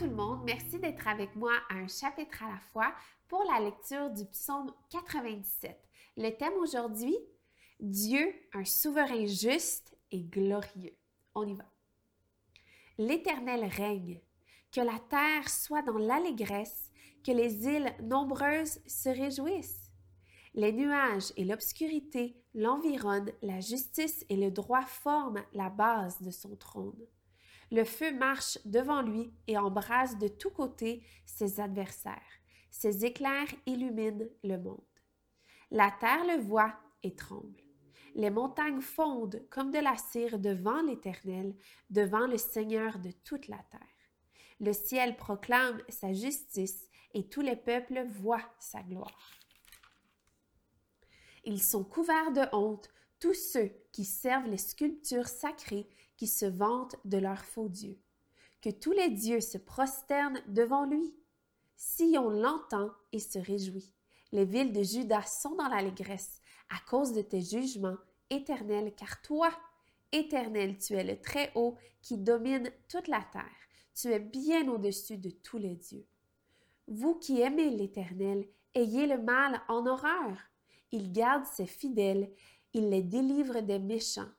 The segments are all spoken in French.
le monde, merci d'être avec moi à un chapitre à la fois pour la lecture du psaume 97. Le thème aujourd'hui, Dieu, un souverain juste et glorieux. On y va. L'Éternel règne, que la terre soit dans l'allégresse, que les îles nombreuses se réjouissent. Les nuages et l'obscurité l'environnent, la justice et le droit forment la base de son trône. Le feu marche devant lui et embrase de tous côtés ses adversaires. Ses éclairs illuminent le monde. La terre le voit et tremble. Les montagnes fondent comme de la cire devant l'Éternel, devant le Seigneur de toute la terre. Le ciel proclame sa justice et tous les peuples voient sa gloire. Ils sont couverts de honte, tous ceux qui servent les sculptures sacrées qui se vantent de leurs faux dieux. Que tous les dieux se prosternent devant lui. Si on l'entend et se réjouit. Les villes de Juda sont dans l'allégresse à cause de tes jugements éternels, car toi, éternel, tu es le Très-Haut qui domine toute la terre. Tu es bien au-dessus de tous les dieux. Vous qui aimez l'Éternel, ayez le mal en horreur. Il garde ses fidèles, il les délivre des méchants.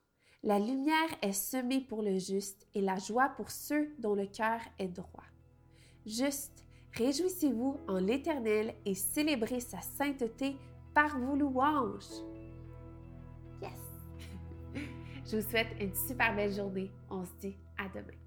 La lumière est semée pour le juste et la joie pour ceux dont le cœur est droit. Juste, réjouissez-vous en l'Éternel et célébrez sa sainteté par vos louanges. Yes! Je vous souhaite une super belle journée. On se dit à demain.